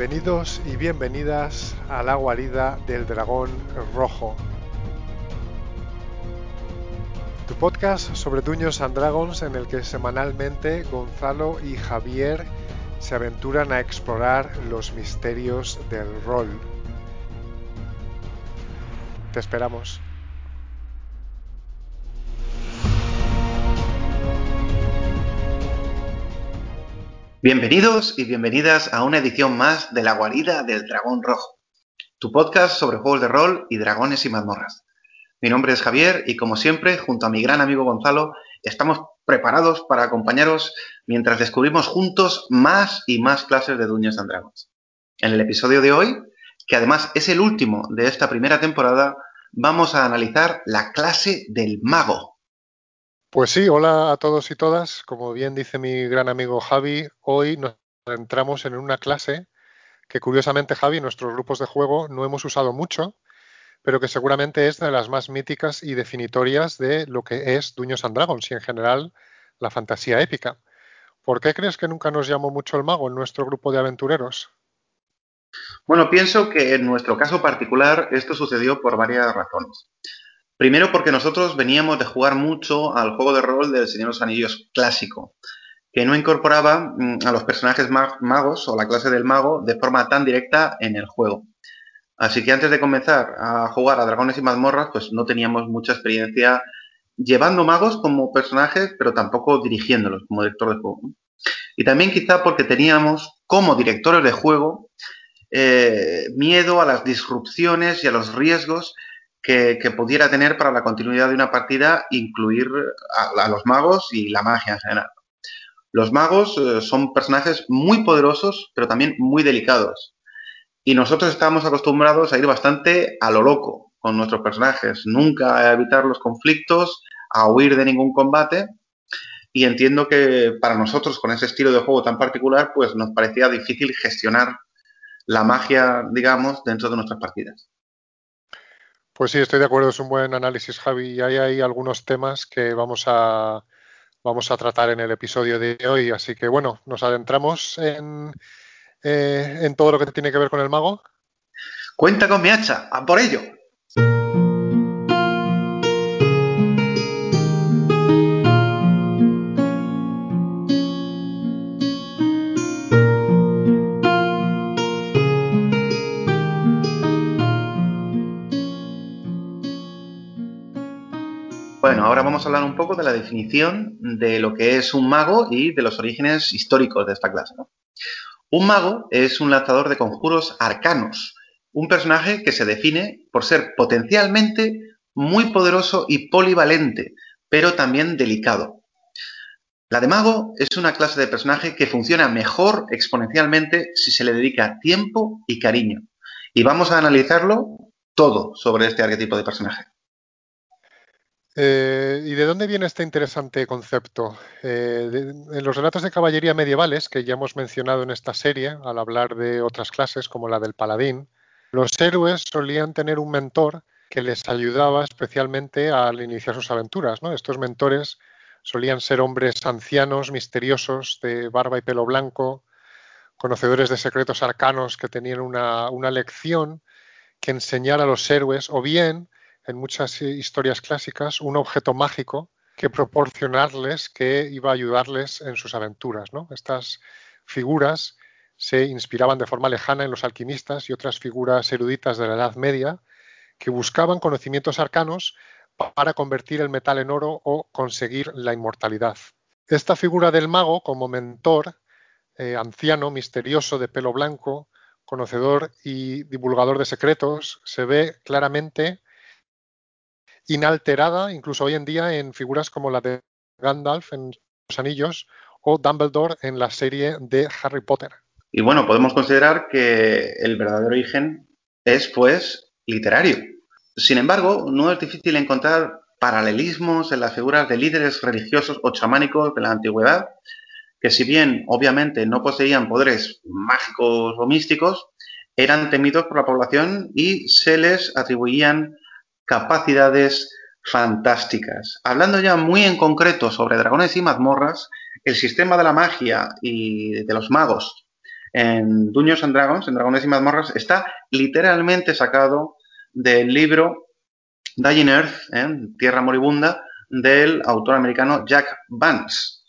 Bienvenidos y bienvenidas a la guarida del dragón rojo. Tu podcast sobre Dungeons and Dragons en el que semanalmente Gonzalo y Javier se aventuran a explorar los misterios del rol. Te esperamos. Bienvenidos y bienvenidas a una edición más de La Guarida del Dragón Rojo, tu podcast sobre juegos de rol y dragones y mazmorras. Mi nombre es Javier y como siempre, junto a mi gran amigo Gonzalo, estamos preparados para acompañaros mientras descubrimos juntos más y más clases de Dungeons and Dragons. En el episodio de hoy, que además es el último de esta primera temporada, vamos a analizar la clase del mago. Pues sí, hola a todos y todas. Como bien dice mi gran amigo Javi, hoy nos entramos en una clase que curiosamente Javi, nuestros grupos de juego no hemos usado mucho, pero que seguramente es de las más míticas y definitorias de lo que es Duños and Dragons y en general la fantasía épica. ¿Por qué crees que nunca nos llamó mucho el mago en nuestro grupo de aventureros? Bueno, pienso que en nuestro caso particular esto sucedió por varias razones. Primero porque nosotros veníamos de jugar mucho al juego de rol del Señor de los Anillos clásico, que no incorporaba mm, a los personajes magos o la clase del mago de forma tan directa en el juego. Así que antes de comenzar a jugar a dragones y mazmorras, pues no teníamos mucha experiencia llevando magos como personajes, pero tampoco dirigiéndolos como director de juego. Y también quizá porque teníamos como directores de juego eh, miedo a las disrupciones y a los riesgos que, pudiera tener para la continuidad de una partida incluir a, los magos y la magia en general. Los magos eh, son personajes muy poderosos, pero también muy delicados. Y nosotros estamos acostumbrados a ir bastante a lo loco con nuestros personajes, nunca a evitar los conflictos, a huir de ningún combate. Y entiendo que para nosotros, con ese estilo de juego tan particular, pues nos parecía difícil gestionar la magia, digamos, dentro de nuestras partidas. Pues sí, estoy de acuerdo, es un buen análisis, Javi. Y hay, algunos temas que vamos a, vamos a tratar en el episodio de hoy. Así que bueno, nos adentramos en, eh, en todo lo que tiene que ver con el mago. Cuenta con mi hacha, a por ello. Bueno, ahora vamos a hablar un poco de la definición de lo que es un mago y de los orígenes históricos de esta clase. Un mago es un lanzador de conjuros arcanos, un personaje que se define por ser potencialmente muy poderoso y polivalente, pero también delicado. La de mago es una clase de personaje que funciona mejor exponencialmente si se le dedica tiempo y cariño. Y vamos a analizarlo todo sobre este arquetipo de personaje. Eh, ¿Y de dónde viene este interesante concepto? Eh, en los relatos de caballería medievales que ya hemos mencionado en esta serie, al hablar de otras clases como la del paladín, los héroes solían tener un mentor que les ayudaba especialmente al iniciar sus aventuras. ¿no? Estos mentores solían ser hombres ancianos, misteriosos, de barba y pelo blanco, conocedores de secretos arcanos que tenían una, una lección que enseñar a los héroes o bien en muchas historias clásicas un objeto mágico que proporcionarles que iba a ayudarles en sus aventuras. ¿no? Estas figuras se inspiraban de forma lejana en los alquimistas y otras figuras eruditas de la Edad Media que buscaban conocimientos arcanos para convertir el metal en oro o conseguir la inmortalidad. Esta figura del mago como mentor, eh, anciano, misterioso, de pelo blanco, conocedor y divulgador de secretos, se ve claramente inalterada, incluso hoy en día, en figuras como la de Gandalf en Los Anillos o Dumbledore en la serie de Harry Potter. Y bueno, podemos considerar que el verdadero origen es, pues, literario. Sin embargo, no es difícil encontrar paralelismos en las figuras de líderes religiosos o chamánicos de la antigüedad, que si bien obviamente no poseían poderes mágicos o místicos, eran temidos por la población y se les atribuían capacidades fantásticas. Hablando ya muy en concreto sobre dragones y mazmorras, el sistema de la magia y de los magos en Dungeons and Dragons, en Dragones y Mazmorras, está literalmente sacado del libro Dying Earth, ¿eh? Tierra Moribunda, del autor americano Jack Vance.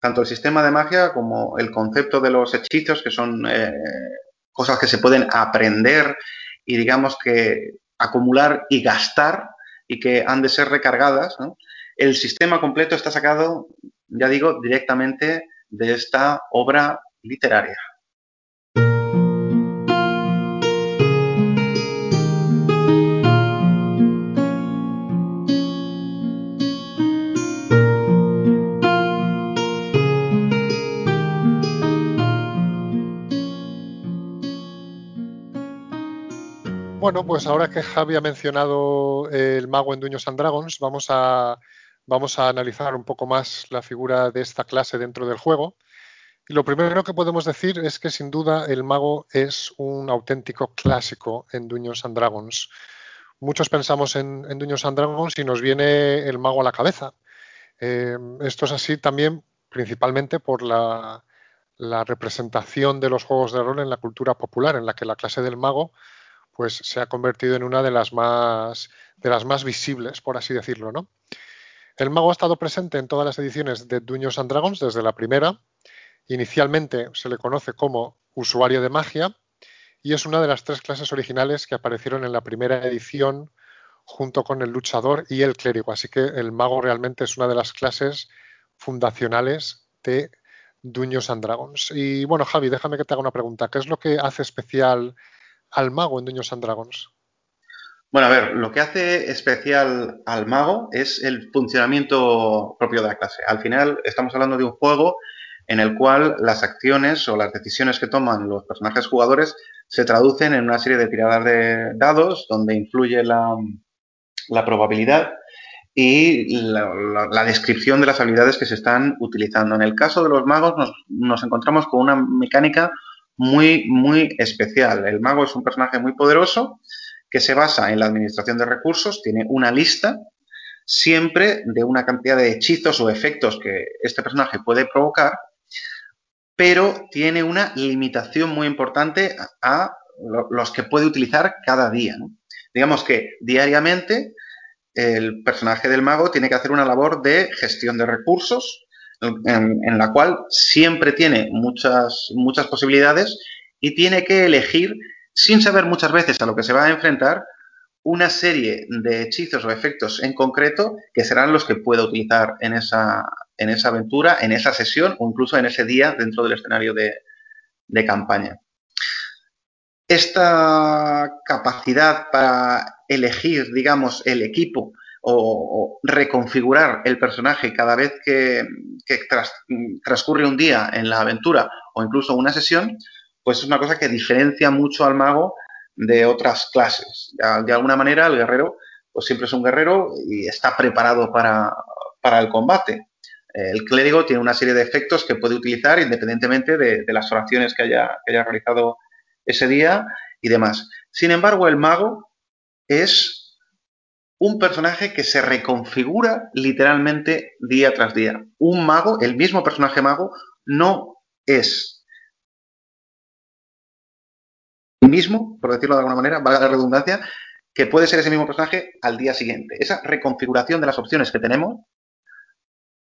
Tanto el sistema de magia como el concepto de los hechizos, que son eh, cosas que se pueden aprender y digamos que acumular y gastar y que han de ser recargadas. El sistema completo está sacado, ya digo, directamente de esta obra literaria. Bueno, pues ahora que Javi ha mencionado el mago en Dueños and Dragons, vamos a, vamos a analizar un poco más la figura de esta clase dentro del juego. Y lo primero que podemos decir es que sin duda el mago es un auténtico clásico en Dueños and Dragons. Muchos pensamos en, en Dungeons and Dragons y nos viene el mago a la cabeza. Eh, esto es así también principalmente por la representación de los juegos de rol en la cultura popular, en la que la clase del mago pues se ha convertido en una de las más de las más visibles, por así decirlo, ¿no? El mago ha estado presente en todas las ediciones de Dungeons and Dragons desde la primera. Inicialmente se le conoce como usuario de magia y es una de las tres clases originales que aparecieron en la primera edición junto con el luchador y el clérigo. Así que el mago realmente es una de las clases fundacionales de Dungeons and Dragons. Y bueno, Javi, déjame que te haga una pregunta. ¿Qué es lo que hace especial al mago en Dungeons and Dragons? Bueno, a ver, lo que hace especial al mago es el funcionamiento propio de la clase. Al final estamos hablando de un juego en el cual las acciones o las decisiones que toman los personajes jugadores se traducen en una serie de tiradas de dados donde influye la, probabilidad y la, descripción de las habilidades que se están utilizando. En el caso de los magos nos, nos encontramos con una mecánica muy, muy especial. El mago es un personaje muy poderoso que se basa en la administración de recursos, tiene una lista siempre de una cantidad de hechizos o efectos que este personaje puede provocar, pero tiene una limitación muy importante a los que puede utilizar cada día. Digamos que diariamente el personaje del mago tiene que hacer una labor de gestión de recursos, en, la cual siempre tiene muchas, muchas posibilidades y tiene que elegir, sin saber muchas veces a lo que se va a enfrentar, una serie de hechizos o efectos en concreto que serán los que pueda utilizar en esa, en esa aventura, en esa sesión o incluso en ese día dentro del escenario de, de campaña. Esta capacidad para elegir, digamos, el equipo o, reconfigurar el personaje cada vez que, transcurre un día en la aventura o incluso una sesión, pues es una cosa que diferencia mucho al mago de otras clases. De, alguna manera el guerrero pues siempre es un guerrero y está preparado para, el combate. El clérigo tiene una serie de efectos que puede utilizar independientemente de, las oraciones que haya, que haya realizado ese día y demás. Sin embargo, el mago es un personaje que se reconfigura literalmente día tras día. Un mago, el mismo personaje mago, no es el mismo, por decirlo de alguna manera, valga la redundancia, que puede ser ese mismo personaje al día siguiente. Esa reconfiguración de las opciones que tenemos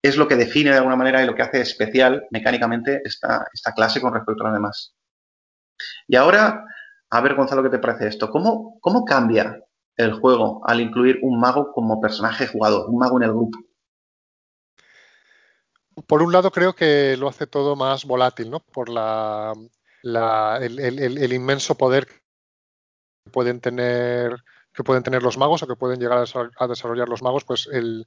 es lo que define de alguna manera y lo que hace especial mecánicamente esta, esta clase con respecto a las demás. Y ahora, a ver, Gonzalo, ¿qué te parece esto? ¿Cómo, cómo cambia el juego al incluir un mago como personaje jugador, un mago en el grupo. Por un lado creo que lo hace todo más volátil, ¿no? Por la, el, inmenso poder que pueden tener que pueden tener los magos o que pueden llegar a desarrollar los magos, pues el,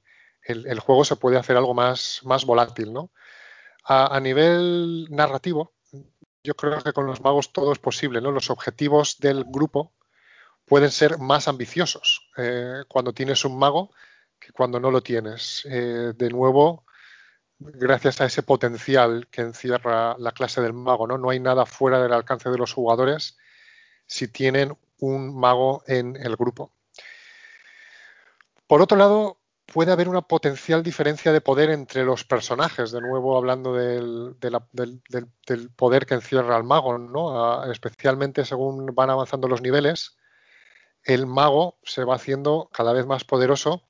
juego se puede hacer algo más, más volátil, ¿no? A, a, nivel narrativo, yo creo que con los magos todo es posible, ¿no? Los objetivos del grupo pueden ser más ambiciosos eh, cuando tienes un mago que cuando no lo tienes. Eh, de nuevo, gracias a ese potencial que encierra la clase del mago, ¿no? No hay nada fuera del alcance de los jugadores si tienen un mago en el grupo. Por otro lado, puede haber una potencial diferencia de poder entre los personajes, de nuevo hablando del, poder que encierra el mago, ¿no? especialmente según van avanzando los niveles, el mago se va haciendo cada vez más poderoso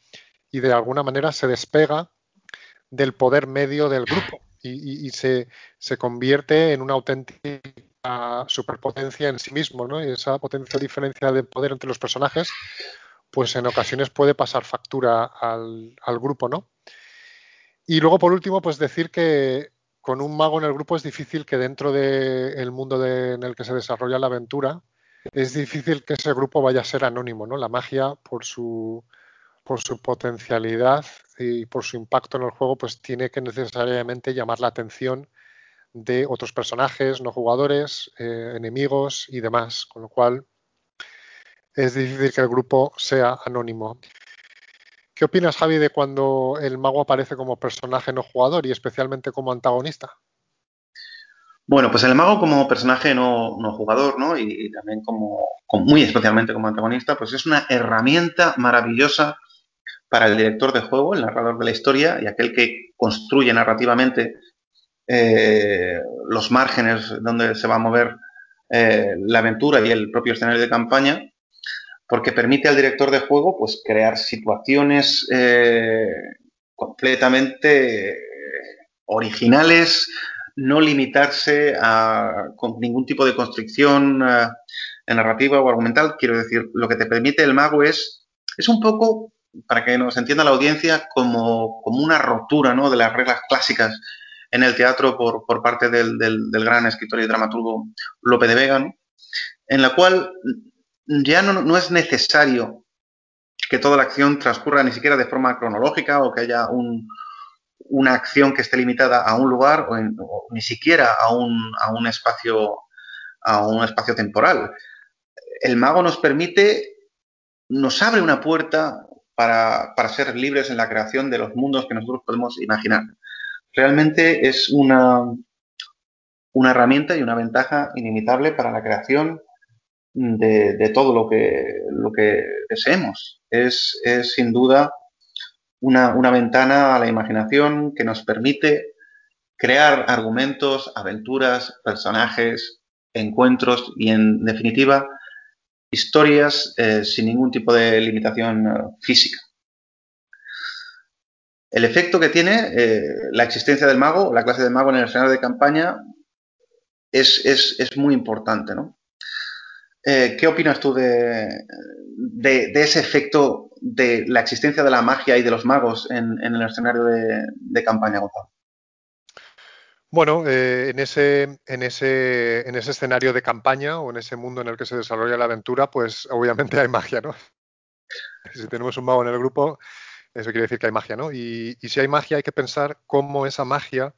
y de alguna manera se despega del poder medio del grupo y, se, convierte en una auténtica superpotencia en sí mismo, ¿no? Y esa potencia diferencia de poder entre los personajes pues en ocasiones puede pasar factura al, grupo, ¿no? Y luego, por último, pues decir que con un mago en el grupo es difícil que dentro del mundo en el que se desarrolla la aventura, es difícil que ese grupo vaya a ser anónimo, ¿no? La magia, por su, por su potencialidad y por su impacto en el juego, pues tiene que necesariamente llamar la atención de otros personajes, no jugadores, eh, enemigos y demás, con lo cual es difícil que el grupo sea anónimo. ¿Qué opinas, Javi, de cuando el mago aparece como personaje no jugador y especialmente como antagonista? Bueno, pues el mago como personaje no, jugador, ¿no? Y, también como, muy especialmente como antagonista, pues es una herramienta maravillosa para el director de juego, el narrador de la historia y aquel que construye narrativamente eh, los márgenes donde se va a mover eh, la aventura y el propio escenario de campaña porque permite al director de juego pues, crear situaciones eh, completamente originales, no limitarse a con ningún tipo de construcción eh, narrativa o argumental. Quiero decir, lo que te permite el mago es, es un poco, para que nos entienda la audiencia, como, una rotura ¿no? de las reglas clásicas en el teatro por, parte del, gran escritor y dramaturgo Lope de Vega, en la cual ya no, es necesario que toda la acción transcurra ni siquiera de forma cronológica o que haya una acción que esté limitada a un lugar o, ni siquiera a un, espacio, a un espacio temporal. El mago nos permite, nos abre una puerta para, ser libres en la creación de los mundos que nosotros podemos imaginar. Realmente es una, una herramienta y una ventaja inimitable para la creación de, todo lo que, lo que deseemos. Es, sin duda una, ventana a la imaginación que nos permite crear argumentos, aventuras, personajes, encuentros y, en definitiva, historias eh, sin ningún tipo de limitación eh, física. El efecto que tiene eh, la existencia del mago, la clase de mago en el escenario de campaña, es, es muy importante, ¿no? Eh, ¿Qué opinas tú de, ese efecto de la existencia de la magia y de los magos en, el escenario de, campaña, Gonzalo? Bueno, eh, en, ese, en, ese, en ese escenario de campaña o en ese mundo en el que se desarrolla la aventura, pues obviamente hay magia, ¿no? Si tenemos un mago en el grupo, eso quiere decir que hay magia, ¿no? y si hay magia, hay que pensar cómo esa magia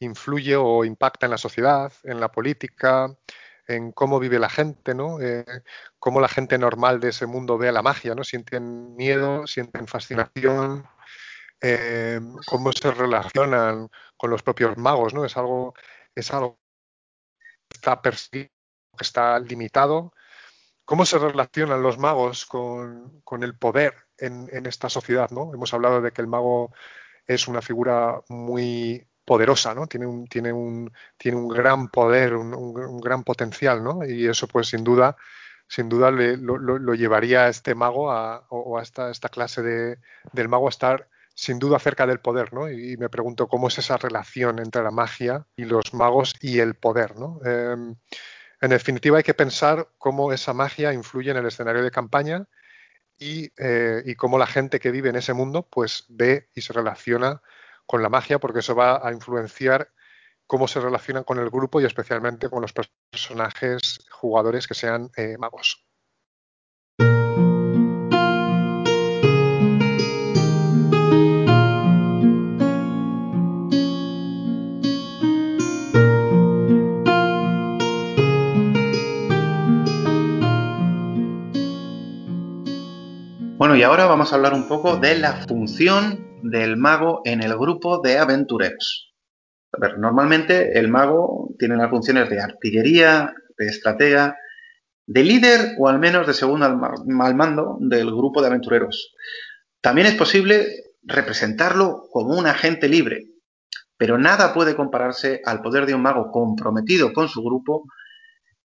influye o impacta en la sociedad, en la política, en cómo vive la gente, ¿no? Eh, cómo la gente normal de ese mundo ve a la magia, ¿no? Sienten miedo, sienten fascinación, eh, cómo se relacionan con los propios magos, ¿no? Es algo, es algo que está que está limitado. ¿Cómo se relacionan los magos con, el poder en, en, esta sociedad? ¿no? Hemos hablado de que el mago es una figura muy poderosa, ¿no? Tiene un, tiene un, tiene un gran poder, un, gran potencial, ¿no? Y eso, pues, sin duda, sin duda lo, llevaría a este mago o a esta, esta clase de, del mago a estar sin duda cerca del poder, ¿no? Y, me pregunto cómo es esa relación entre la magia y los magos y el poder, ¿no? Em, en definitiva, hay que pensar cómo esa magia influye en el escenario de campaña y, eh, y cómo la gente que vive en ese mundo, pues, ve y se relaciona con la magia, porque eso va a influenciar cómo se relacionan con el grupo y especialmente con los personajes jugadores que sean eh, magos. Bueno, y ahora vamos a hablar un poco de la función del mago en el grupo de aventureros. normalmente el mago tiene las funciones de artillería, de estratega, de líder o al menos de segundo al, mando del grupo de aventureros. También es posible representarlo como un agente libre. Pero nada puede compararse al poder de un mago comprometido con su grupo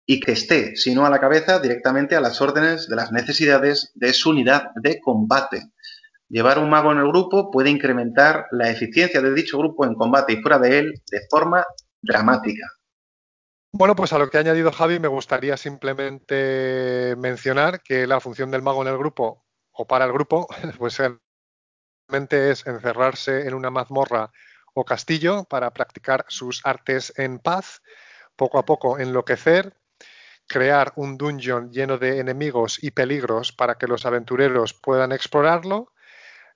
y que esté, si no a la cabeza, directamente a las órdenes de las necesidades de su unidad de combate. Llevar un mago en el grupo puede incrementar la eficiencia de dicho grupo en combate y fuera de él de forma dramática. Bueno, pues a lo que ha añadido Javi me gustaría simplemente mencionar que la función del mago en el grupo o para el grupo, pues realmente es encerrarse en una mazmorra o castillo para practicar sus artes en paz, poco a poco enloquecer, crear un dungeon lleno de enemigos y peligros para que los aventureros puedan explorarlo.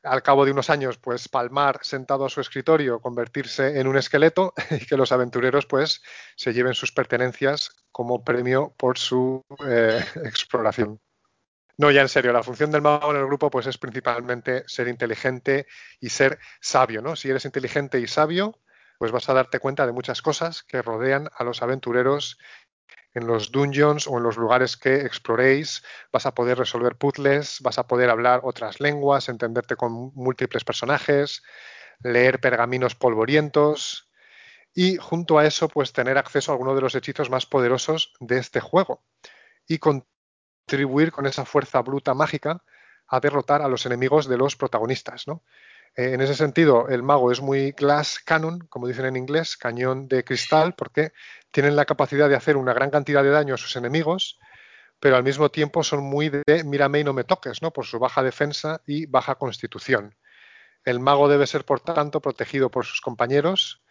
Al cabo de unos años, pues palmar sentado a su escritorio, convertirse en un esqueleto y que los aventureros pues se lleven sus pertenencias como premio por su eh, exploración. No, ya en serio, la función del mago en el grupo pues es principalmente ser inteligente y ser sabio, ¿no? Si eres inteligente y sabio, pues vas a darte cuenta de muchas cosas que rodean a los aventureros en los dungeons o en los lugares que exploréis, vas a poder resolver puzzles, vas a poder hablar otras lenguas, entenderte con múltiples personajes, leer pergaminos polvorientos y junto a eso pues tener acceso a alguno de los hechizos más poderosos de este juego y contribuir con esa fuerza bruta mágica a derrotar a los enemigos de los protagonistas, ¿no? Eh, en ese sentido, el mago es muy glass cannon, como dicen en inglés, cañón de cristal, porque tienen la capacidad de hacer una gran cantidad de daño a sus enemigos, pero al mismo tiempo son muy de mírame y no me toques, ¿no? Por su baja defensa y baja constitución. El mago debe ser, por tanto, protegido por sus compañeros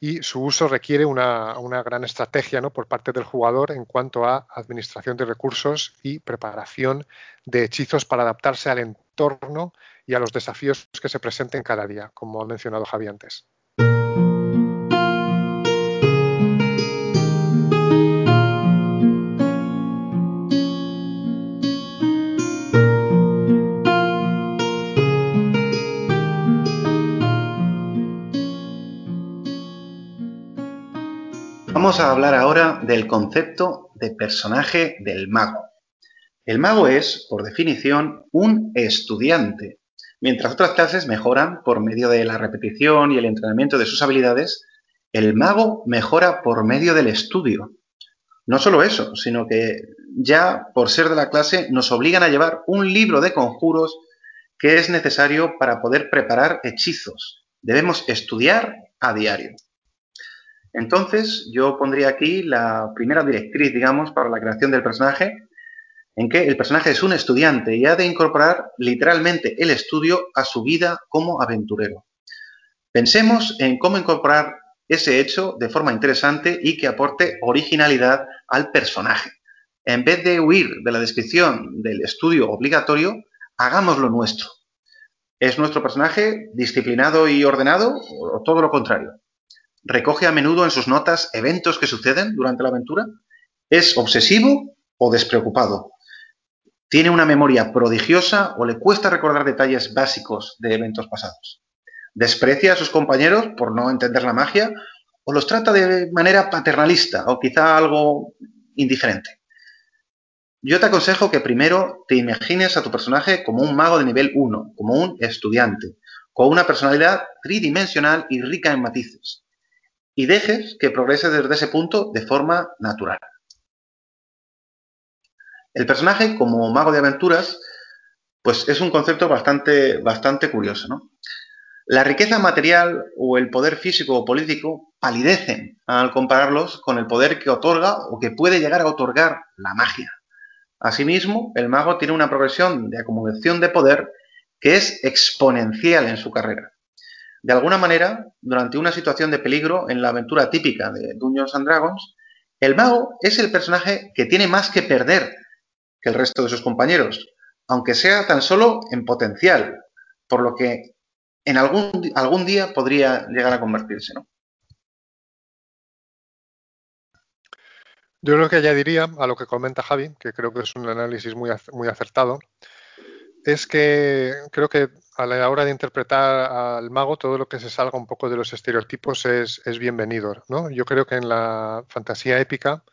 y su uso requiere una, una, gran estrategia ¿no? por parte del jugador en cuanto a administración de recursos y preparación de hechizos para adaptarse al entorno y a los desafíos que se presenten cada día, como ha mencionado Javi antes. Vamos a hablar ahora del concepto de personaje del mago. El mago es, por definición, un estudiante, Mientras otras clases mejoran por medio de la repetición y el entrenamiento de sus habilidades, el mago mejora por medio del estudio. No solo eso, sino que ya por ser de la clase nos obligan a llevar un libro de conjuros que es necesario para poder preparar hechizos. Debemos estudiar a diario. Entonces, yo pondría aquí la primera directriz, digamos, para la creación del personaje, en que el personaje es un estudiante y ha de incorporar literalmente el estudio a su vida como aventurero. Pensemos en cómo incorporar ese hecho de forma interesante y que aporte originalidad al personaje. En vez de huir de la descripción del estudio obligatorio, hagámoslo nuestro. ¿Es nuestro personaje disciplinado y ordenado o todo lo contrario? ¿Recoge a menudo en sus notas eventos que suceden durante la aventura? ¿Es obsesivo o despreocupado? ¿Tiene una memoria prodigiosa o le cuesta recordar detalles básicos de eventos pasados? ¿Desprecia a sus compañeros por no entender la magia o los trata de manera paternalista o quizá algo indiferente? Yo te aconsejo que primero te imagines a tu personaje como un mago de nivel 1, como un estudiante, con una personalidad tridimensional y rica en matices, y dejes que progrese desde ese punto de forma natural. El personaje, como mago de aventuras, pues es un concepto bastante, bastante curioso, ¿no? La riqueza material o el poder físico o político palidecen al compararlos con el poder que otorga o que puede llegar a otorgar la magia. Asimismo, el mago tiene una progresión de acumulación de poder que es exponencial en su carrera. De alguna manera, durante una situación de peligro en la aventura típica de Dungeons and Dragons, el mago es el personaje que tiene más que perder que el resto de sus compañeros, aunque sea tan solo en potencial, por lo que en algún, algún día podría llegar a convertirse. ¿no? Yo lo que añadiría a lo que comenta Javi, que creo que es un análisis muy, muy acertado, es que creo que a la hora de interpretar al mago, todo lo que se salga un poco de los estereotipos es, es bienvenido. ¿no? Yo creo que en la fantasía épica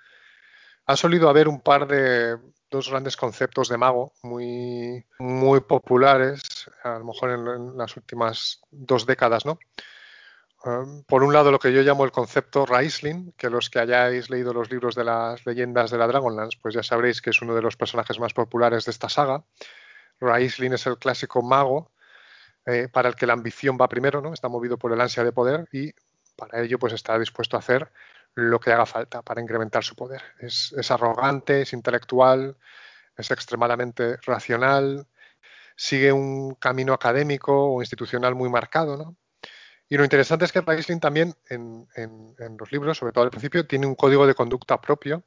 ha solido haber un par de dos grandes conceptos de mago muy, muy populares, a lo mejor en, las últimas dos décadas, ¿no? Um, por un lado, lo que yo llamo el concepto Raisling, que los que hayáis leído los libros de las leyendas de la Dragonlance, pues ya sabréis que es uno de los personajes más populares de esta saga. Raisling es el clásico mago eh, para el que la ambición va primero, ¿no? Está movido por el ansia de poder y para ello pues está dispuesto a hacer lo que haga falta para incrementar su poder. Es, arrogante, es intelectual, es extremadamente racional, sigue un camino académico o institucional muy marcado, ¿no? Y lo interesante es que Raisling también en, los libros, sobre todo al principio, tiene un código de conducta propio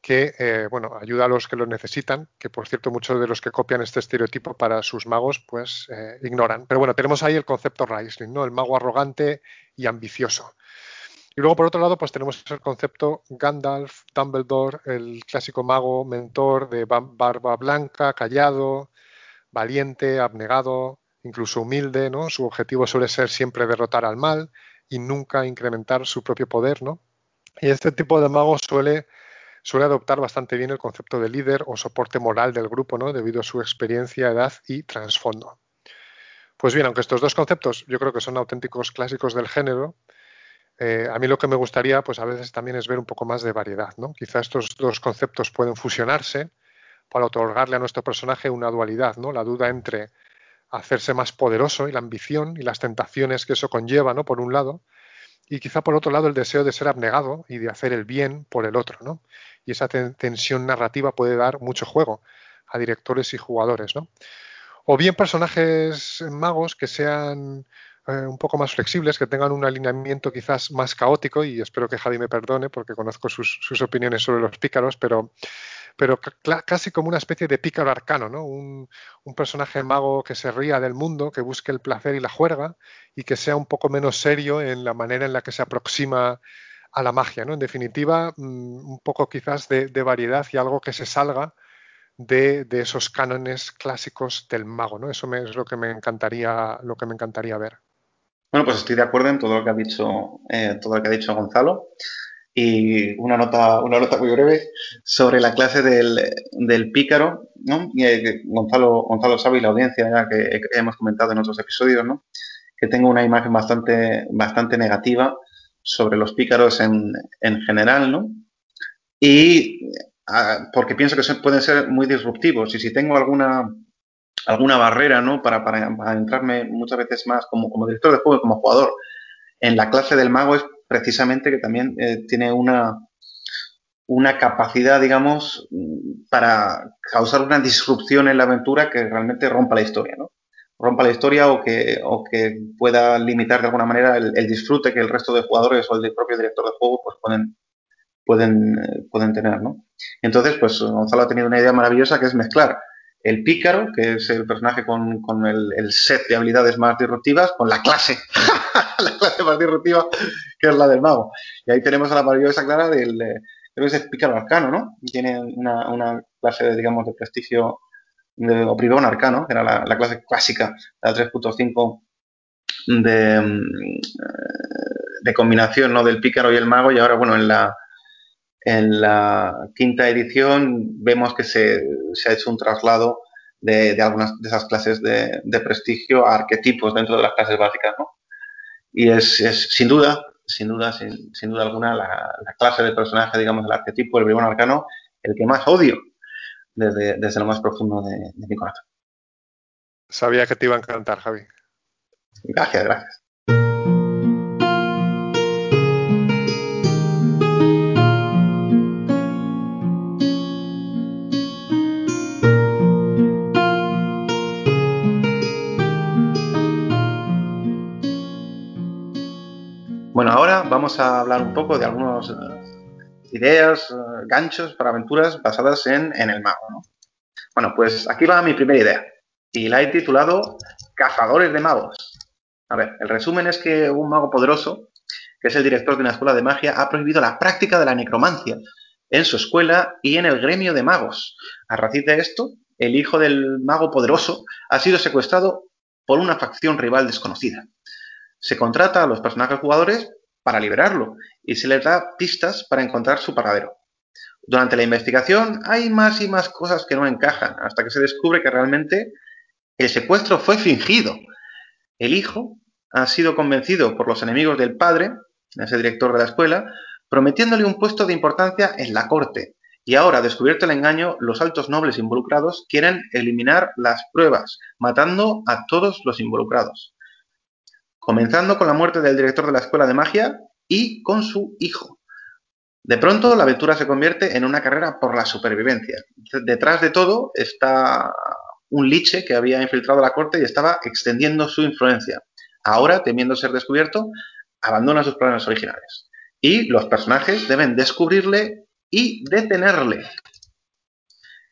que eh, bueno, ayuda a los que lo necesitan, que por cierto muchos de los que copian este estereotipo para sus magos pues eh, ignoran. Pero bueno, tenemos ahí el concepto Raisling, ¿no? el mago arrogante y ambicioso. Y luego, por otro lado, pues tenemos el concepto Gandalf, Dumbledore, el clásico mago mentor de barba blanca, callado, valiente, abnegado, incluso humilde, ¿no? Su objetivo suele ser siempre derrotar al mal y nunca incrementar su propio poder, ¿no? Y este tipo de mago suele, suele adoptar bastante bien el concepto de líder o soporte moral del grupo, ¿no? Debido a su experiencia, edad y trasfondo. Pues bien, aunque estos dos conceptos yo creo que son auténticos clásicos del género, eh, a mí lo que me gustaría, pues a veces también es ver un poco más de variedad, ¿no? Quizá estos dos conceptos pueden fusionarse para otorgarle a nuestro personaje una dualidad, ¿no? La duda entre hacerse más poderoso y la ambición y las tentaciones que eso conlleva, ¿no? Por un lado, y quizá por otro lado el deseo de ser abnegado y de hacer el bien por el otro, ¿no? Y esa tensión narrativa puede dar mucho juego a directores y jugadores, ¿no? O bien personajes magos que sean eh, un poco más flexibles, que tengan un alineamiento quizás más caótico, y espero que Javi me perdone porque conozco sus, opiniones sobre los pícaros, pero, pero casi como una especie de pícaro arcano, ¿no? Un, personaje mago que se ría del mundo, que busque el placer y la juerga, y que sea un poco menos serio en la manera en la que se aproxima a la magia, ¿no? En definitiva, mm, un poco quizás de, variedad y algo que se salga de, esos cánones clásicos del mago, ¿no? Eso es lo que me encantaría, lo que me encantaría ver. Bueno, pues estoy de acuerdo en todo lo que ha dicho, eh, todo lo que ha dicho Gonzalo. Y una nota, una nota muy breve sobre la clase del, pícaro, ¿no? Eh, Gonzalo, Gonzalo sabe y la audiencia ya que hemos comentado en otros episodios, ¿no? Que tengo una imagen bastante, bastante negativa sobre los pícaros en, en general, ¿no? Y ah, porque pienso que pueden ser muy disruptivos. Y si tengo alguna alguna barrera, ¿no? Para, para, entrarme muchas veces más como, como director de juego como jugador en la clase del mago es precisamente que también eh, tiene una, una capacidad, digamos, para causar una disrupción en la aventura que realmente rompa la historia, ¿no? Rompa la historia o que, o que pueda limitar de alguna manera el, disfrute que el resto de jugadores o el propio director de juego pues pueden, pueden, eh, pueden tener, ¿no? Entonces, pues Gonzalo ha tenido una idea maravillosa que es mezclar el pícaro, que es el personaje con, el, set de habilidades más disruptivas, con la clase, la clase más disruptiva, que es la del mago. Y ahí tenemos a la maravillosa clara del, creo que es pícaro arcano, ¿no? Tiene una, clase, digamos, de prestigio de, o arcano, que era la, clase clásica, la 3.5 de, mm, de combinación, ¿no? Del pícaro y el mago, y ahora, bueno, en la en la quinta edición vemos que se, ha hecho un traslado de, algunas de esas clases de, prestigio a arquetipos dentro de las clases básicas, ¿no? Y es, sin duda, sin duda, sin, duda alguna, la, clase de personaje, digamos, del arquetipo, el bribón arcano, el que más odio desde, lo más profundo de, de mi corazón. Sabía que te iba a encantar, Javi. Gracias, gracias. Vamos a hablar un poco de algunas eh, ideas, eh, ganchos para aventuras basadas en, el mago. Bueno, pues aquí va mi primera idea y la he titulado Cazadores de magos. A ver, el resumen es que un mago poderoso, que es el director de una escuela de magia, ha prohibido la práctica de la necromancia en su escuela y en el gremio de magos. A raíz de esto, el hijo del mago poderoso ha sido secuestrado por una facción rival desconocida. Se contrata a los personajes jugadores para liberarlo y se les da pistas para encontrar su paradero. Durante la investigación hay más y más cosas que no encajan, hasta que se descubre que realmente el secuestro fue fingido. El hijo ha sido convencido por los enemigos del padre, ese director de la escuela, prometiéndole un puesto de importancia en la corte. Y ahora, descubierto el engaño, los altos nobles involucrados quieren eliminar las pruebas, matando a todos los involucrados. Comenzando con la muerte del director de la escuela de magia y con su hijo. De pronto, la aventura se convierte en una carrera por la supervivencia. Detrás de todo está un liche que había infiltrado la corte y estaba extendiendo su influencia. Ahora, temiendo ser descubierto, abandona sus planes originales. Y los personajes deben descubrirle y detenerle.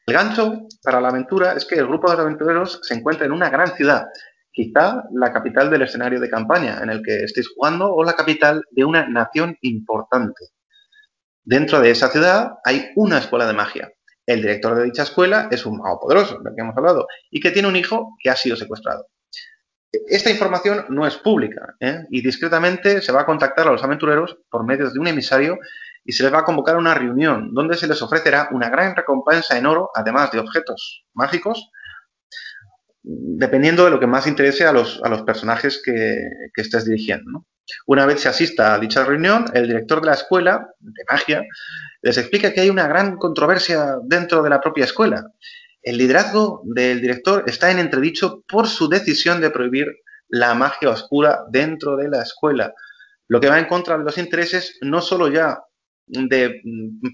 El gancho para la aventura es que el grupo de aventureros se encuentra en una gran ciudad, quizá la capital del escenario de campaña en el que estéis jugando o la capital de una nación importante. Dentro de esa ciudad hay una escuela de magia. El director de dicha escuela es un mago poderoso, del que hemos hablado, y que tiene un hijo que ha sido secuestrado. Esta información no es pública ¿eh? y discretamente se va a contactar a los aventureros por medio de un emisario y se les va a convocar a una reunión donde se les ofrecerá una gran recompensa en oro, además de objetos mágicos, dependiendo de lo que más interese a los, a los personajes que, estés dirigiendo. Una vez se asista a dicha reunión, el director de la escuela de magia les explica que hay una gran controversia dentro de la propia escuela. El liderazgo del director está en entredicho por su decisión de prohibir la magia oscura dentro de la escuela, lo que va en contra de los intereses no solo ya de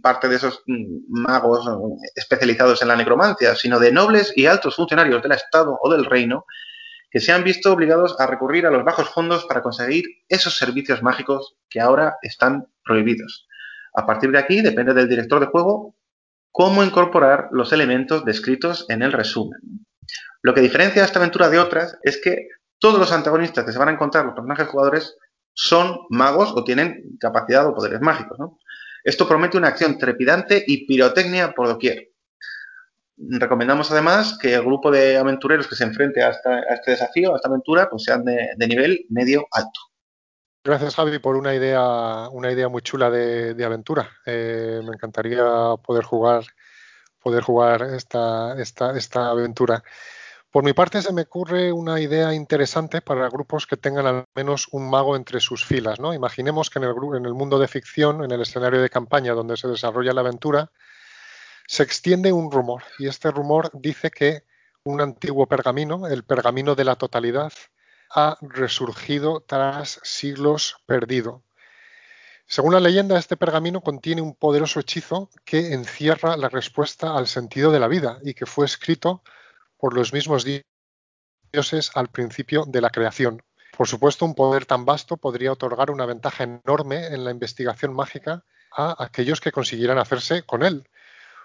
parte de esos magos especializados en la necromancia, sino de nobles y altos funcionarios del Estado o del reino que se han visto obligados a recurrir a los bajos fondos para conseguir esos servicios mágicos que ahora están prohibidos. A partir de aquí depende del director de juego cómo incorporar los elementos descritos en el resumen. Lo que diferencia esta aventura de otras es que todos los antagonistas que se van a encontrar los personajes jugadores son magos o tienen capacidad o poderes mágicos. Esto promete una acción trepidante y pirotecnia por doquier. Recomendamos además que el grupo de aventureros que se enfrente a, este desafío, a esta aventura, pues sean de, nivel medio alto. Gracias, Javi, por una idea, una idea muy chula de, aventura. Eh, me encantaría poder jugar, poder jugar esta, esta, esta aventura. Por mi parte, se me ocurre una idea interesante para grupos que tengan al menos un mago entre sus filas. ¿no? Imaginemos que en el, en el mundo de ficción, en el escenario de campaña donde se desarrolla la aventura, se extiende un rumor y este rumor dice que un antiguo pergamino, el pergamino de la totalidad, ha resurgido tras siglos perdido. Según la leyenda, este pergamino contiene un poderoso hechizo que encierra la respuesta al sentido de la vida y que fue escrito por los mismos dioses al principio de la creación. Por supuesto, un poder tan vasto podría otorgar una ventaja enorme en la investigación mágica a aquellos que consiguieran hacerse con él,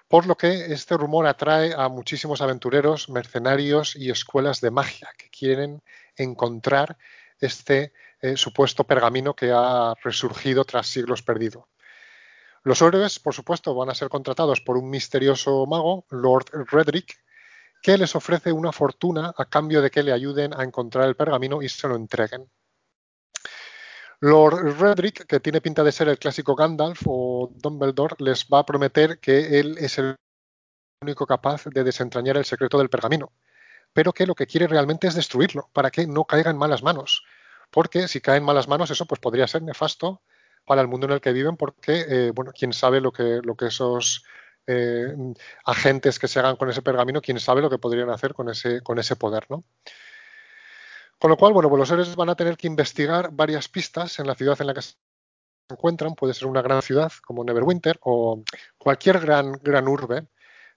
por lo que este rumor atrae a muchísimos aventureros, mercenarios y escuelas de magia que quieren encontrar este eh, supuesto pergamino que ha resurgido tras siglos perdidos. Los héroes, por supuesto, van a ser contratados por un misterioso mago, Lord Redrick, que les ofrece una fortuna a cambio de que le ayuden a encontrar el pergamino y se lo entreguen. Lord Redrick, que tiene pinta de ser el clásico Gandalf o Dumbledore, les va a prometer que él es el único capaz de desentrañar el secreto del pergamino, pero que lo que quiere realmente es destruirlo para que no caiga en malas manos. Porque si cae en malas manos, eso pues podría ser nefasto para el mundo en el que viven, porque eh, bueno, quién sabe lo que, lo que esos eh, agentes que se hagan con ese pergamino, quién sabe lo que podrían hacer con ese, con ese poder, ¿no? Con lo cual, bueno, pues los héroes van a tener que investigar varias pistas en la ciudad en la que se encuentran. Puede ser una gran ciudad como Neverwinter o cualquier gran, gran urbe.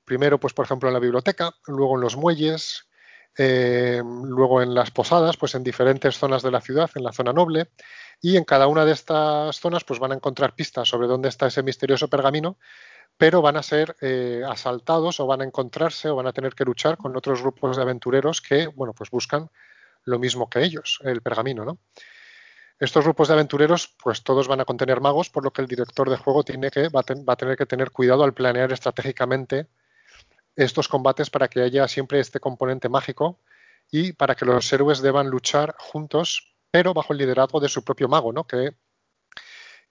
Primero, pues por ejemplo, en la biblioteca, luego en los muelles, eh, luego en las posadas, pues en diferentes zonas de la ciudad, en la zona noble, y en cada una de estas zonas pues van a encontrar pistas sobre dónde está ese misterioso pergamino, pero van a ser eh, asaltados o van a encontrarse o van a tener que luchar con otros grupos de aventureros que, bueno, pues buscan lo mismo que ellos, el pergamino, ¿no? Estos grupos de aventureros, pues todos van a contener magos, por lo que el director de juego tiene que, va, a tener que tener cuidado al planear estratégicamente estos combates para que haya siempre este componente mágico y para que los héroes deban luchar juntos, pero bajo el liderazgo de su propio mago, ¿no? Que,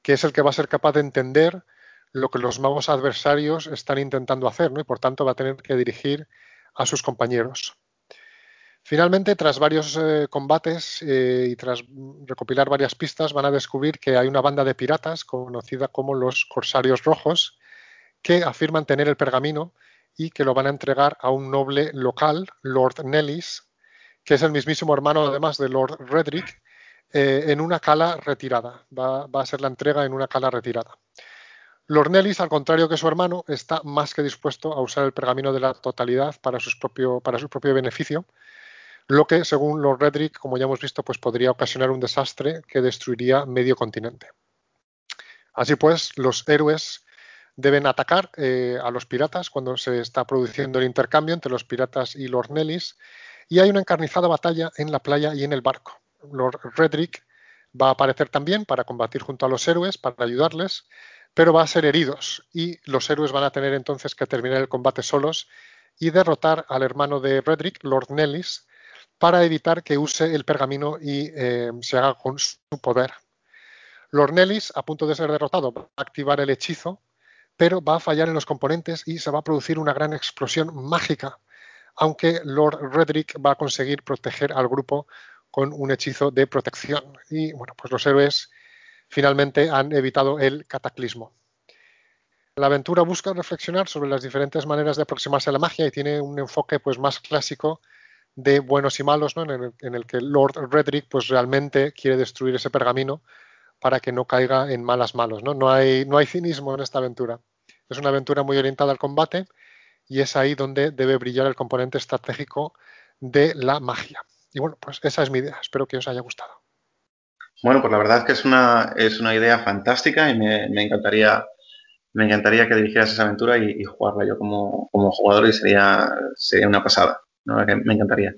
que es el que va a ser capaz de entender lo que los magos adversarios están intentando hacer, ¿no? y por tanto va a tener que dirigir a sus compañeros. Finalmente, tras varios eh, combates eh, y tras recopilar varias pistas, van a descubrir que hay una banda de piratas conocida como los Corsarios Rojos, que afirman tener el pergamino y que lo van a entregar a un noble local, Lord Nellis, que es el mismísimo hermano además de Lord Redrick, eh, en una cala retirada. Va, a ser la entrega en una cala retirada. Lord Nellis, al contrario que su hermano, está más que dispuesto a usar el pergamino de la totalidad para, para su propio beneficio lo que, según Lord Redrick, como ya hemos visto, pues podría ocasionar un desastre que destruiría medio continente. Así pues, los héroes deben atacar eh, a los piratas cuando se está produciendo el intercambio entre los piratas y Lord Nellis, y hay una encarnizada batalla en la playa y en el barco. Lord Redrick va a aparecer también para combatir junto a los héroes, para ayudarles, pero va a ser heridos y los héroes van a tener entonces que terminar el combate solos y derrotar al hermano de Redrick, Lord Nellis, para evitar que use el pergamino y eh, se haga con su poder. Lord Nellis, a punto de ser derrotado, va a activar el hechizo, pero va a fallar en los componentes y se va a producir una gran explosión mágica, aunque Lord Redrick va a conseguir proteger al grupo con un hechizo de protección. Y bueno, pues los héroes finalmente han evitado el cataclismo. La aventura busca reflexionar sobre las diferentes maneras de aproximarse a la magia y tiene un enfoque pues más clásico de buenos y malos, ¿no? en, el, que Lord Redrick pues realmente quiere destruir ese pergamino para que no caiga en malas malos. ¿no? Hay, no hay cinismo en esta aventura. Es una aventura muy orientada al combate y es ahí donde debe brillar el componente estratégico de la magia. Y bueno, pues esa es mi idea. Espero que os haya gustado. Bueno, pues la verdad es que es una, es una idea fantástica y me, encantaría me encantaría que dirigieras esa aventura y, jugarla yo como, como, jugador y sería, sería una pasada me encantaría.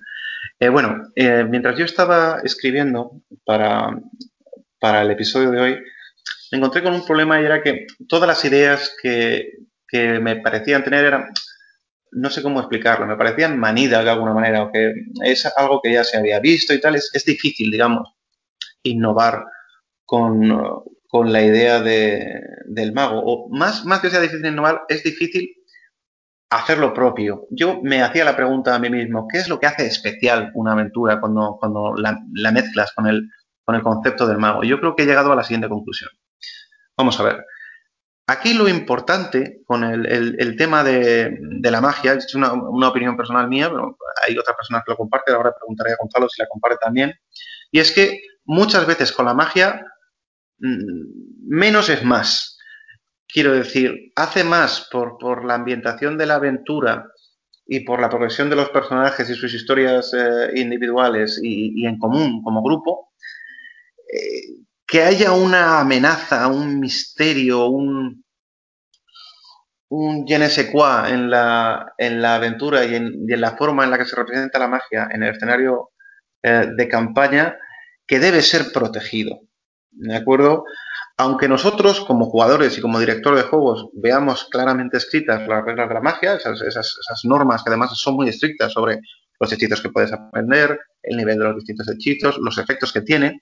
Eh, bueno, eh, mientras yo estaba escribiendo para, para el episodio de hoy, me encontré con un problema y era que todas las ideas que, que me parecían tener eran, no sé cómo explicarlo, me parecían manidas de alguna manera, o que es algo que ya se había visto y tal, es, es difícil, digamos, innovar con, con la idea de, del mago. O más, más que sea difícil innovar, es difícil hacer lo propio. Yo me hacía la pregunta a mí mismo, ¿qué es lo que hace especial una aventura cuando, cuando la, mezclas con el, con el concepto del mago? Yo creo que he llegado a la siguiente conclusión. Vamos a ver. Aquí lo importante con el, tema de, la magia, es una, una, opinión personal mía, pero hay otras personas que lo comparten, ahora preguntaré a Gonzalo si la comparte también, y es que muchas veces con la magia mm, menos es más. Quiero decir, hace más por, la ambientación de la aventura y por la progresión de los personajes y sus historias eh, individuales y, en común como grupo, eh, que haya una amenaza, un misterio, un, un je ne sais quoi en la, en la aventura y en, la forma en la que se representa la magia en el escenario eh, de campaña que debe ser protegido. ¿De acuerdo? Aunque nosotros, como jugadores y como director de juegos, veamos claramente escritas las reglas de la magia, esas, normas que además son muy estrictas sobre los hechizos que puedes aprender, el nivel de los distintos hechizos, los efectos que tiene,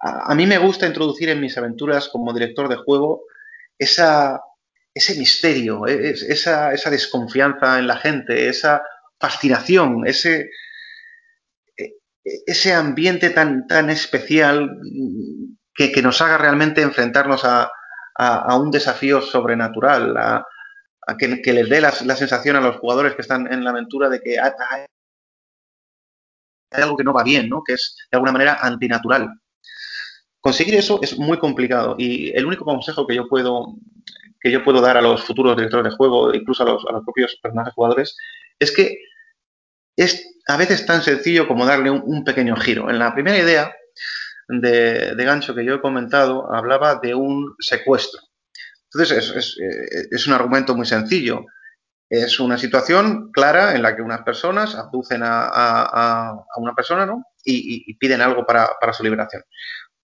a, mí me gusta introducir en mis aventuras como director de juego ese misterio, e, esa, desconfianza en la gente, esa fascinación, ese, ese ambiente tan, tan especial que, nos haga realmente enfrentarnos a, un desafío sobrenatural, a, que, les dé la, sensación a los jugadores que están en la aventura de que hay, algo que no va bien, ¿no? que es de alguna manera antinatural. Conseguir eso es muy complicado y el único consejo que yo puedo, que yo puedo dar a los futuros directores de juego, incluso a los, propios personajes jugadores, es que es a veces tan sencillo como darle un pequeño giro. En la primera idea, de, gancho que yo he comentado hablaba de un secuestro. Entonces, eh, es, un argumento muy sencillo. Es una situación clara en la que unas personas abducen a, una persona ¿no? y, piden algo para, su liberación.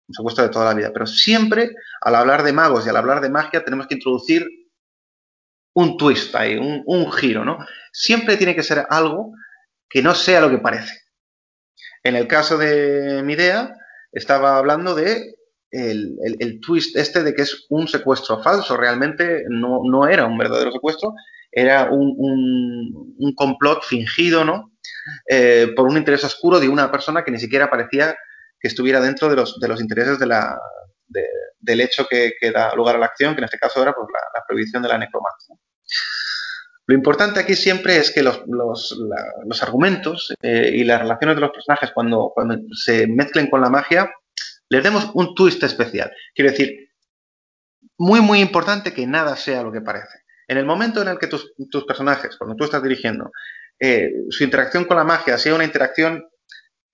Un secuestro de toda la vida. Pero siempre, al hablar de magos y al hablar de magia, tenemos que introducir un twist ahí, un, un giro, ¿no? Siempre tiene que ser algo que no sea lo que parece. En el caso de mi idea, estaba hablando de el, twist este de que es un secuestro falso. Realmente no, era un verdadero secuestro, era un, complot fingido, ¿no? Eh, por un interés oscuro de una persona que ni siquiera parecía que estuviera dentro de los, de los intereses de la, del hecho que, da lugar a la acción, que en este caso era pues, la, prohibición de la necromancia. Lo importante aquí siempre es que los, argumentos eh, y las relaciones de los personajes cuando, cuando se mezclen con la magia les demos un twist especial. Quiero decir, muy, muy importante que nada sea lo que parece. En el momento en el que tus, personajes, cuando tú estás dirigiendo, eh, su interacción con la magia sea una interacción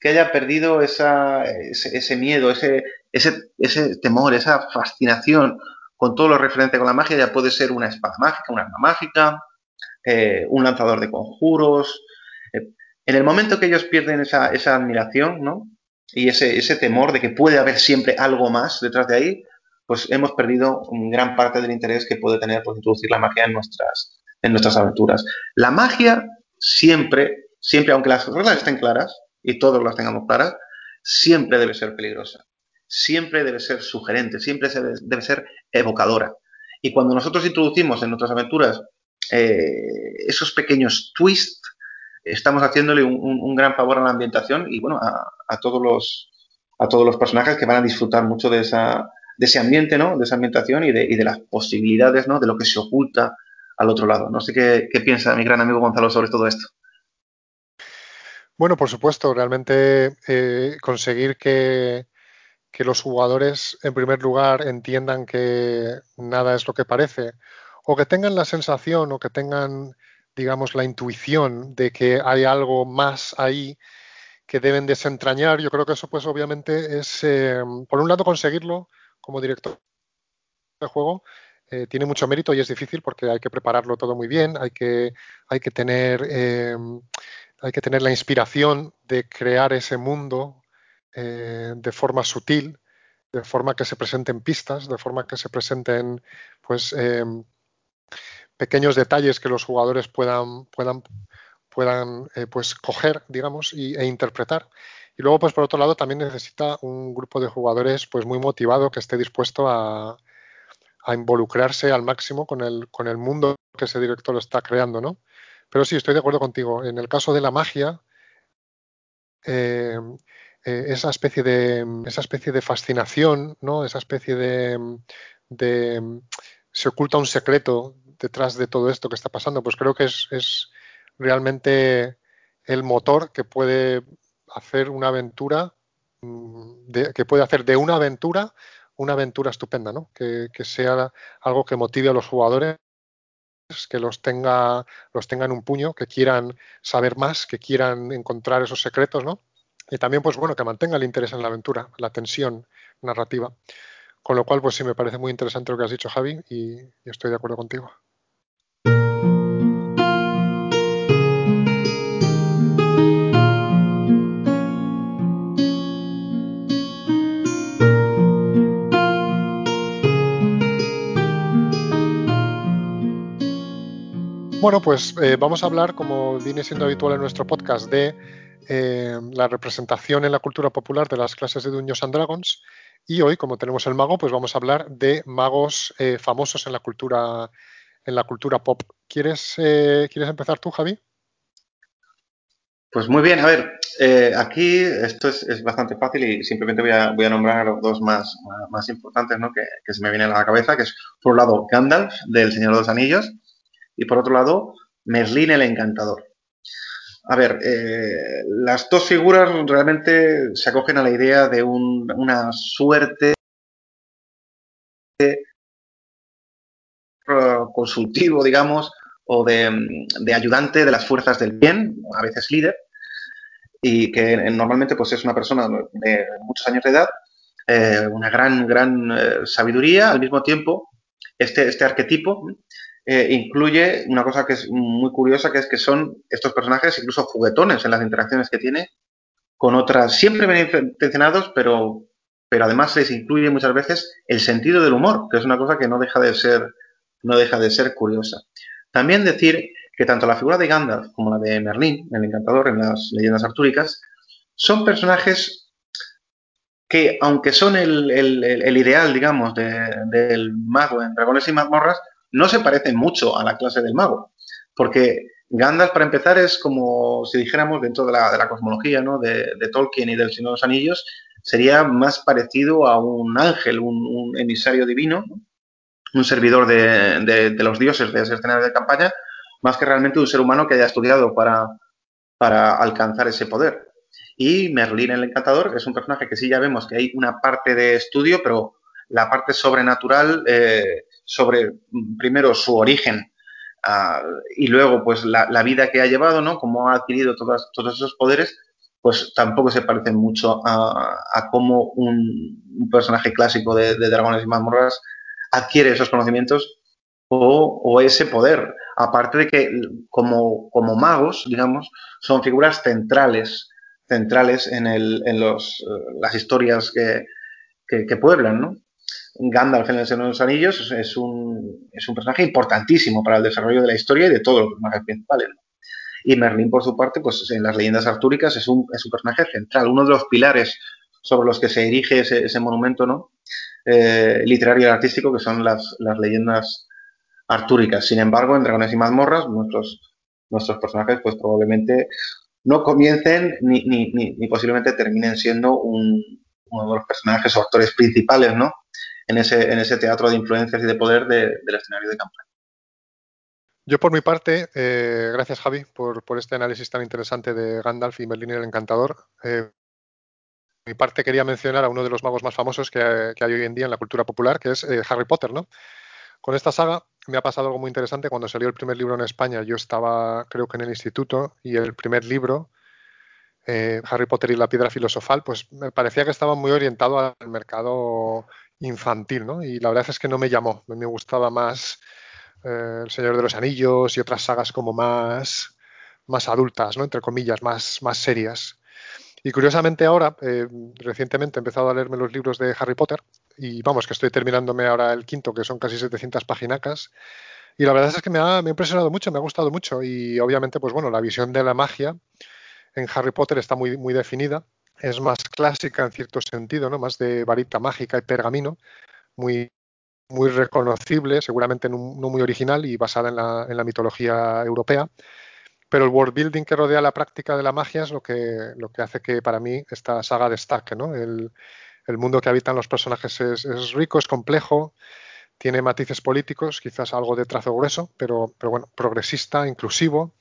que haya perdido ese, miedo, ese, ese, temor, esa fascinación con todo lo referente con la magia, ya puede ser una espada mágica, una arma mágica, eh, un lanzador de conjuros. Eh, en el momento que ellos pierden esa, admiración, ¿no? y ese, temor de que puede haber siempre algo más detrás de ahí, pues hemos perdido gran parte del interés que puede tener por introducir la magia en nuestras, en nuestras aventuras. La magia siempre, siempre, aunque las reglas estén claras y todos las tengamos claras, siempre debe ser peligrosa, siempre debe ser sugerente, siempre debe ser evocadora. Y cuando nosotros introducimos en nuestras aventuras eh, esos pequeños twists, estamos haciéndole un, gran favor a la ambientación y bueno, a, todos los a todos los personajes que van a disfrutar mucho de esa de ese ambiente, ¿no? De esa ambientación y de, y de las posibilidades, ¿no? De lo que se oculta al otro lado. No sé qué, piensa mi gran amigo Gonzalo sobre todo esto. Bueno, por supuesto, realmente eh, conseguir que, que, los jugadores, en primer lugar, entiendan que nada es lo que parece, o que tengan la sensación o que tengan digamos, la intuición de que hay algo más ahí que deben desentrañar. Yo creo que eso, pues, obviamente es, eh, por un lado, conseguirlo como director de juego. Eh, tiene mucho mérito y es difícil porque hay que prepararlo todo muy bien, hay que, hay que tener eh, hay que tener la inspiración de crear ese mundo de forma sutil, de forma que se presenten pistas, de forma que se presenten pues pequeños detalles que los jugadores puedan, puedan, puedan eh, pues coger, digamos, e interpretar. Y luego, pues por otro lado, también necesita un grupo de jugadores pues muy motivado que esté dispuesto a, involucrarse al máximo con el, con el mundo que ese director está creando, ¿no? Pero sí, estoy de acuerdo contigo. En el caso de la magia, eh, eh, esa especie de esa especie de fascinación, ¿no? Esa especie de, de se oculta un secreto detrás de todo esto que está pasando, pues creo que es, realmente el motor que puede hacer una aventura, mm, que puede hacer de una aventura una aventura estupenda, ¿no? Que, sea algo que motive a los jugadores, que los tenga, los tengan un puño, que quieran saber más, que quieran encontrar esos secretos, ¿no? Y también, pues bueno, que mantenga el interés en la aventura, la tensión narrativa. Con lo cual, pues sí, me parece muy interesante lo que has dicho, Javi, y estoy de acuerdo contigo. Bueno, pues eh, vamos a hablar, como viene siendo habitual en nuestro podcast, de eh, la representación en la cultura popular de las clases de Dungeons and Dragons. Y hoy, como tenemos el mago, pues vamos a hablar de magos eh, famosos en la cultura en la cultura pop. ¿Quieres, ¿quieres empezar tú, Javi? Pues muy bien, a ver, aquí esto es, bastante fácil y simplemente voy a, voy a nombrar los dos más, más importantes ¿no? que, que, se me vienen a la cabeza, que es por un lado Gandalf del Señor de los Anillos y por otro lado, Merlín el Encantador. A ver, eh, las dos figuras realmente se acogen a la idea de una suerte consultivo, digamos, o de, ayudante de las fuerzas del bien, a veces líder, y que normalmente pues, es una persona de muchos años de edad, eh, una gran, gran eh, sabiduría, al mismo tiempo, este, este arquetipo eh, incluye una cosa que es muy curiosa, que es que son estos personajes incluso juguetones en las interacciones que tiene con otras, siempre bien intencionados, pero, pero además les incluye muchas veces el sentido del humor, que es una cosa que no deja de ser, no deja de ser curiosa. También decir que tanto la figura de Gandalf como la de Merlín, el encantador en las leyendas artúricas, son personajes que aunque son el, ideal, digamos, del mago en Dragones y Mazmorras, no se parecen mucho a la clase del mago. Porque Gandalf, para empezar, es como si dijéramos dentro de la, cosmología ¿no? de, Tolkien y del Señor de los Anillos, sería más parecido a un ángel, un, emisario divino, un servidor de, los dioses de ese escenario de campaña, más que realmente un ser humano que haya estudiado para, para alcanzar ese poder. Y Merlín el Encantador es un personaje que sí ya vemos que hay una parte de estudio, pero la parte sobrenatural eh, sobre primero su origen ah, y luego pues la, vida que ha llevado, ¿no? Cómo ha adquirido todos esos poderes, pues tampoco se parecen mucho a, cómo un, personaje clásico de, Dragones y Mazmorras adquiere esos conocimientos o, ese poder. Aparte de que como, como magos, digamos, son figuras centrales centrales en, los, eh, las historias que, que, pueblan, ¿no? Gandalf en el Señor de los Anillos es un, es un, personaje importantísimo para el desarrollo de la historia y de todos los personajes principales. Y Merlín, por su parte, pues en las leyendas artúricas es un, es un personaje central, uno de los pilares sobre los que se erige ese, ese monumento ¿no? Eh, literario y artístico que son las, las, leyendas artúricas. Sin embargo, en Dragones y Mazmorras, nuestros, nuestros personajes, pues probablemente no comiencen ni, ni, ni, posiblemente terminen siendo un, uno de los personajes o actores principales, ¿no? En ese, teatro de influencias y de poder del escenario de campaña. Yo por mi parte, eh, gracias Javi por, este análisis tan interesante de Gandalf y Merlín el Encantador. Eh, por mi parte quería mencionar a uno de los magos más famosos que, hay hoy en día en la cultura popular, que es eh, Harry Potter, ¿no? Con esta saga me ha pasado algo muy interesante. Cuando salió el primer libro en España, yo estaba, creo que en el instituto, y el primer libro, eh, Harry Potter y la piedra filosofal, pues me parecía que estaba muy orientado al mercado infantil, ¿no? Y la verdad es que no me llamó. Me gustaba más eh, El Señor de los Anillos y otras sagas como más, más adultas, ¿no? Entre comillas, más, más serias. Y curiosamente ahora, eh, recientemente he empezado a leerme los libros de Harry Potter y vamos, que estoy terminándome ahora el quinto, que son casi 700 paginacas. Y la verdad es que me ha, impresionado mucho, me ha gustado mucho y obviamente, pues bueno, la visión de la magia en Harry Potter está muy, muy definida. Es más clásica en cierto sentido, ¿no? Más de varita mágica y pergamino, muy, muy reconocible, seguramente no muy original y basada en la, mitología europea pero el world building que rodea la práctica de la magia es lo que, lo que hace que para mí esta saga destaque. ¿no? El, mundo que habitan los personajes es, rico, es complejo, tiene matices políticos, quizás algo de trazo grueso, pero, pero bueno, progresista, inclusivo,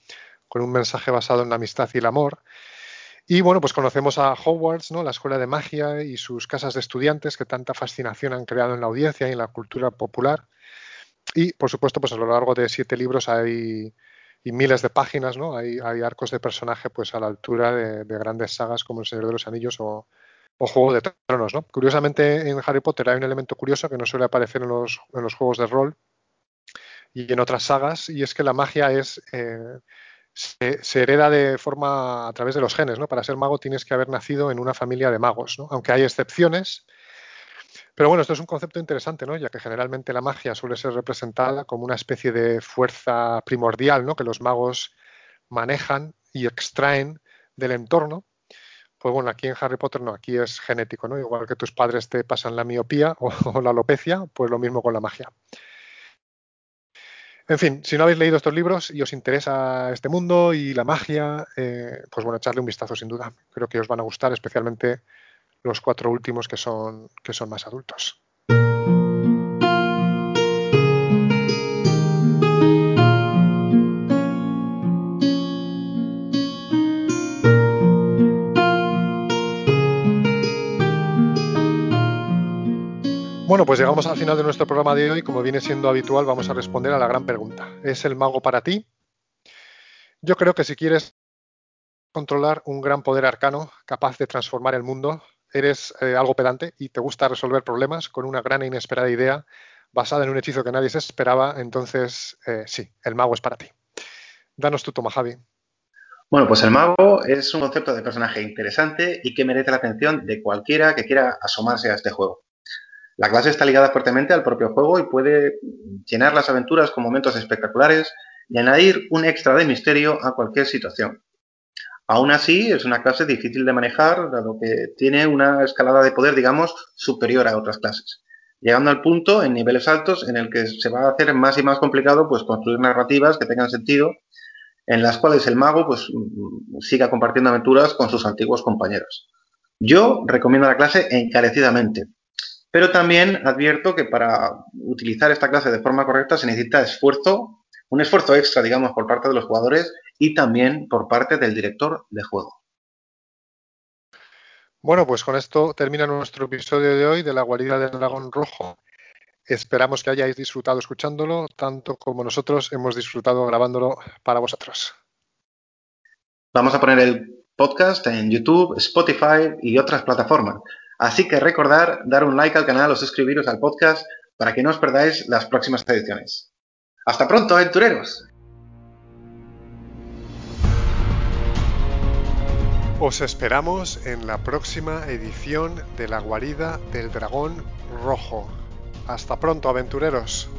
con un mensaje basado en la amistad y el amor. Y bueno, pues conocemos a Hogwarts, ¿no? la escuela de magia y sus casas de estudiantes que tanta fascinación han creado en la audiencia y en la cultura popular. Y por supuesto, pues a lo largo de siete libros hay y miles de páginas, ¿no? Hay, arcos de personaje pues a la altura de, grandes sagas como El Señor de los Anillos o, Juego de Tronos, ¿no? Curiosamente en Harry Potter hay un elemento curioso que no suele aparecer en los, en los juegos de rol y en otras sagas y es que la magia es eh, se, hereda de forma a través de los genes, ¿no? Para ser mago tienes que haber nacido en una familia de magos, ¿no? Aunque hay excepciones, pero bueno, esto es un concepto interesante, ¿no? Ya que generalmente la magia suele ser representada como una especie de fuerza primordial, ¿no? Que los magos manejan y extraen del entorno. Pues bueno, aquí en Harry Potter no, aquí es genético, ¿no? Igual que tus padres te pasan la miopía o, la alopecia, pues lo mismo con la magia. En fin, si no habéis leído estos libros y os interesa este mundo y la magia, eh, pues bueno, echarle un vistazo sin duda. Creo que os van a gustar, especialmente los cuatro últimos que son, que son más adultos. Bueno, pues llegamos al final de nuestro programa de hoy. Como viene siendo habitual, vamos a responder a la gran pregunta. ¿Es el mago para ti? Yo creo que si quieres controlar un gran poder arcano capaz de transformar el mundo, eres eh, algo pedante y te gusta resolver problemas con una gran e inesperada idea basada en un hechizo que nadie se esperaba, entonces eh, sí, el mago es para ti. Danos tu toma, Javi. Bueno, pues el mago es un concepto de personaje interesante y que merece la atención de cualquiera que quiera asomarse a este juego. La clase está ligada fuertemente al propio juego y puede llenar las aventuras con momentos espectaculares y añadir un extra de misterio a cualquier situación. Aún así, es una clase difícil de manejar, dado que tiene una escalada de poder, digamos, superior a otras clases, llegando al punto en niveles altos en el que se va a hacer más y más complicado pues, construir narrativas que tengan sentido, en las cuales el mago pues, siga compartiendo aventuras con sus antiguos compañeros. Yo recomiendo la clase encarecidamente, pero también advierto que para utilizar esta clase de forma correcta se necesita esfuerzo, un esfuerzo extra, digamos, por parte de los jugadores y también por parte del director de juego. Bueno, pues con esto termina nuestro episodio de hoy de la guarida del dragón rojo. Esperamos que hayáis disfrutado escuchándolo, tanto como nosotros hemos disfrutado grabándolo para vosotros. Vamos a poner el podcast en YouTube, Spotify y otras plataformas. Así que recordar dar un like al canal o suscribiros al podcast para que no os perdáis las próximas ediciones. Hasta pronto, aventureros. Os esperamos en la próxima edición de La guarida del dragón rojo. Hasta pronto, aventureros.